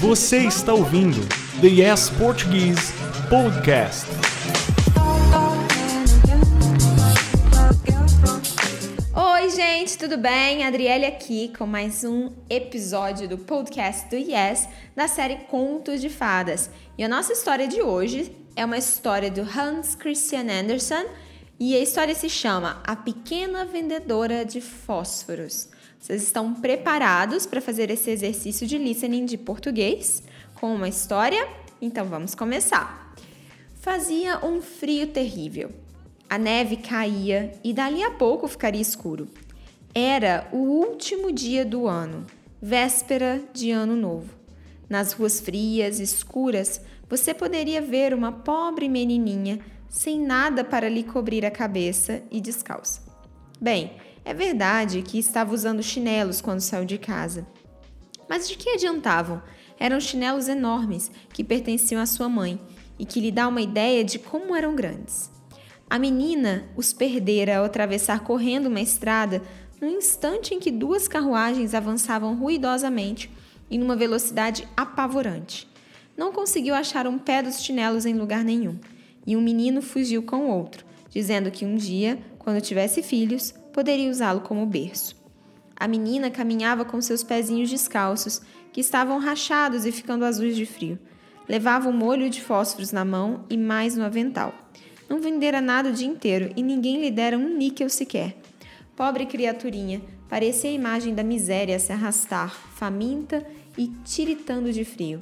Você está ouvindo The Yes Portuguese Podcast. Oi, gente, tudo bem? Adriele aqui com mais um episódio do podcast do Yes da série Contos de Fadas. E a nossa história de hoje é uma história do Hans Christian Andersen e a história se chama A Pequena Vendedora de Fósforos. Vocês estão preparados para fazer esse exercício de listening de português com uma história? Então vamos começar. Fazia um frio terrível. A neve caía e dali a pouco ficaria escuro. Era o último dia do ano, véspera de ano novo. Nas ruas frias, escuras, você poderia ver uma pobre menininha sem nada para lhe cobrir a cabeça e descalça. Bem, é verdade que estava usando chinelos quando saiu de casa. Mas de que adiantavam? Eram chinelos enormes que pertenciam à sua mãe e que lhe dá uma ideia de como eram grandes. A menina os perdera ao atravessar correndo uma estrada no instante em que duas carruagens avançavam ruidosamente e numa velocidade apavorante. Não conseguiu achar um pé dos chinelos em lugar nenhum e um menino fugiu com outro, dizendo que um dia, quando tivesse filhos, poderia usá-lo como berço. A menina caminhava com seus pezinhos descalços, que estavam rachados e ficando azuis de frio. Levava um molho de fósforos na mão e mais no avental. Não vendera nada o dia inteiro e ninguém lhe dera um níquel sequer. Pobre criaturinha, parecia a imagem da miséria se arrastar, faminta e tiritando de frio.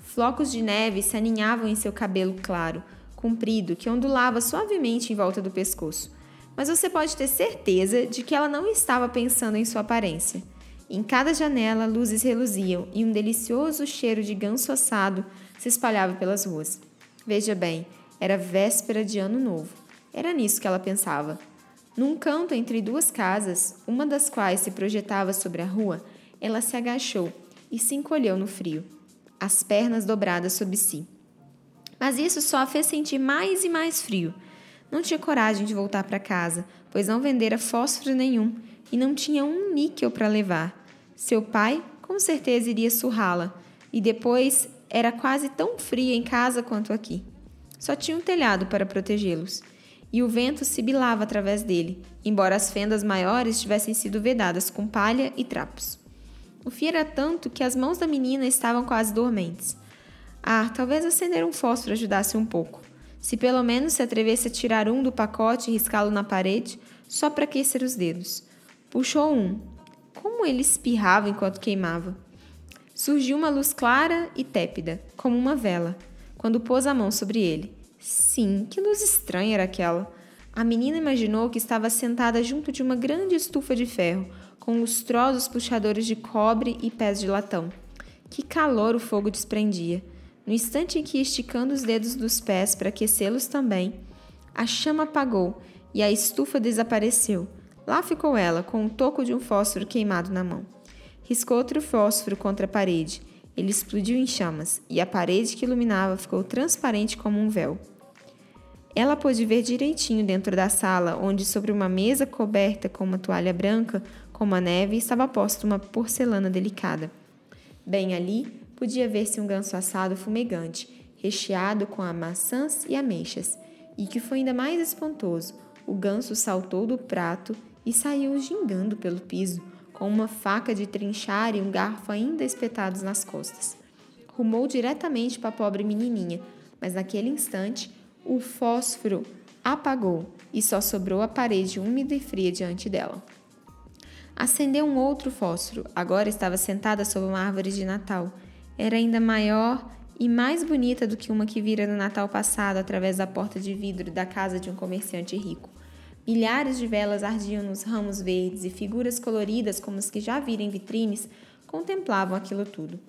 Flocos de neve se aninhavam em seu cabelo claro, comprido que ondulava suavemente em volta do pescoço. Mas você pode ter certeza de que ela não estava pensando em sua aparência. Em cada janela, luzes reluziam e um delicioso cheiro de ganso assado se espalhava pelas ruas. Veja bem, era véspera de ano novo. Era nisso que ela pensava. Num canto entre duas casas, uma das quais se projetava sobre a rua, ela se agachou e se encolheu no frio, as pernas dobradas sob si. Mas isso só a fez sentir mais e mais frio. Não tinha coragem de voltar para casa, pois não vendera fósforo nenhum e não tinha um níquel para levar. Seu pai, com certeza, iria surrá-la, e depois era quase tão fria em casa quanto aqui. Só tinha um telhado para protegê-los, e o vento sibilava através dele, embora as fendas maiores tivessem sido vedadas com palha e trapos. O fio era tanto que as mãos da menina estavam quase dormentes. Ah, talvez acender um fósforo ajudasse um pouco. Se pelo menos se atrevesse a tirar um do pacote e riscá-lo na parede, só para aquecer os dedos. Puxou um. Como ele espirrava enquanto queimava. Surgiu uma luz clara e tépida, como uma vela, quando pôs a mão sobre ele. Sim, que luz estranha era aquela. A menina imaginou que estava sentada junto de uma grande estufa de ferro, com lustrosos puxadores de cobre e pés de latão. Que calor o fogo desprendia! No instante em que esticando os dedos dos pés para aquecê-los também, a chama apagou e a estufa desapareceu. Lá ficou ela, com um toco de um fósforo queimado na mão. Riscou outro fósforo contra a parede. Ele explodiu em chamas e a parede que iluminava ficou transparente como um véu. Ela pôde ver direitinho dentro da sala, onde, sobre uma mesa coberta com uma toalha branca, como a neve, estava posta uma porcelana delicada. Bem ali, podia ver-se um ganso assado fumegante, recheado com maçãs e ameixas, e que foi ainda mais espantoso, o ganso saltou do prato e saiu gingando pelo piso, com uma faca de trinchar e um garfo ainda espetados nas costas. Rumou diretamente para a pobre menininha, mas naquele instante o fósforo apagou e só sobrou a parede úmida e fria diante dela. Acendeu um outro fósforo, agora estava sentada sob uma árvore de Natal era ainda maior e mais bonita do que uma que vira no Natal passado através da porta de vidro da casa de um comerciante rico. Milhares de velas ardiam nos ramos verdes e figuras coloridas, como as que já viram em vitrines, contemplavam aquilo tudo.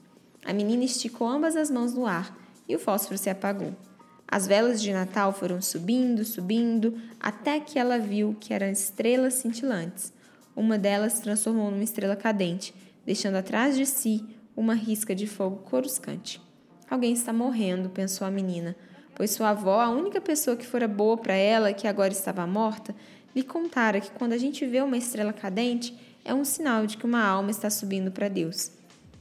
A menina esticou ambas as mãos no ar e o fósforo se apagou. As velas de Natal foram subindo, subindo, até que ela viu que eram estrelas cintilantes. Uma delas se transformou numa estrela cadente, deixando atrás de si uma risca de fogo coruscante. Alguém está morrendo, pensou a menina, pois sua avó, a única pessoa que fora boa para ela, que agora estava morta, lhe contara que quando a gente vê uma estrela cadente, é um sinal de que uma alma está subindo para Deus.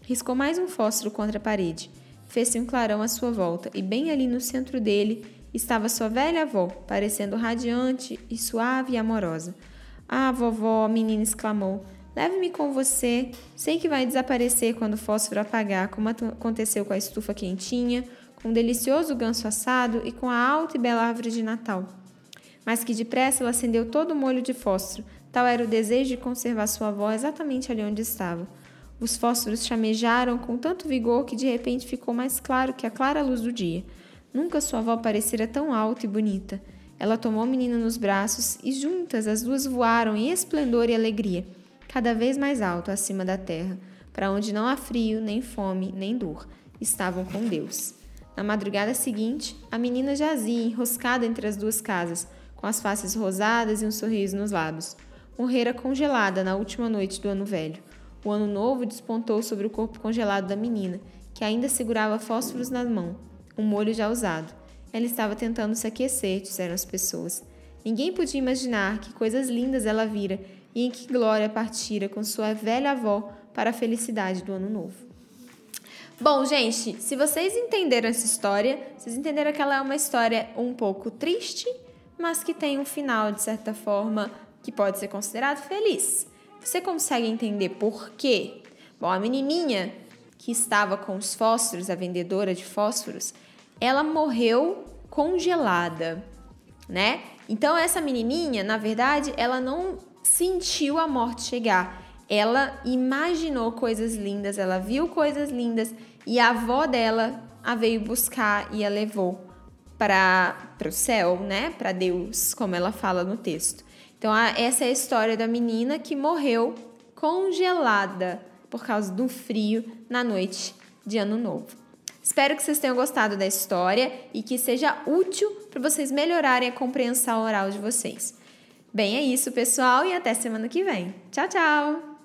Riscou mais um fósforo contra a parede. Fez-se um clarão à sua volta e bem ali no centro dele estava sua velha avó, parecendo radiante e suave e amorosa. Ah, vovó, a menina exclamou. Leve-me com você. Sei que vai desaparecer quando o fósforo apagar, como aconteceu com a estufa quentinha, com o delicioso ganso assado e com a alta e bela árvore de Natal. Mas que depressa ela acendeu todo o molho de fósforo. Tal era o desejo de conservar sua avó exatamente ali onde estava. Os fósforos chamejaram com tanto vigor que de repente ficou mais claro que a clara luz do dia. Nunca sua avó parecera tão alta e bonita. Ela tomou a menina nos braços e juntas as duas voaram em esplendor e alegria, cada vez mais alto acima da terra, para onde não há frio, nem fome, nem dor. Estavam com Deus. Na madrugada seguinte, a menina jazia enroscada entre as duas casas, com as faces rosadas e um sorriso nos lábios. Morrera congelada na última noite do ano velho. O ano novo despontou sobre o corpo congelado da menina, que ainda segurava fósforos na mão um molho já usado. Ela estava tentando se aquecer, disseram as pessoas. Ninguém podia imaginar que coisas lindas ela vira e em que glória partira com sua velha avó para a felicidade do ano novo. Bom, gente, se vocês entenderam essa história, vocês entenderam que ela é uma história um pouco triste, mas que tem um final, de certa forma, que pode ser considerado feliz. Você consegue entender por quê? Bom, a menininha que estava com os fósforos, a vendedora de fósforos, ela morreu congelada, né? Então essa menininha, na verdade, ela não sentiu a morte chegar. Ela imaginou coisas lindas, ela viu coisas lindas e a avó dela a veio buscar e a levou para o céu, né? Para Deus, como ela fala no texto. Então, essa é a história da menina que morreu congelada por causa do frio na noite de Ano Novo. Espero que vocês tenham gostado da história e que seja útil para vocês melhorarem a compreensão oral de vocês. Bem, é isso, pessoal, e até semana que vem. Tchau, tchau!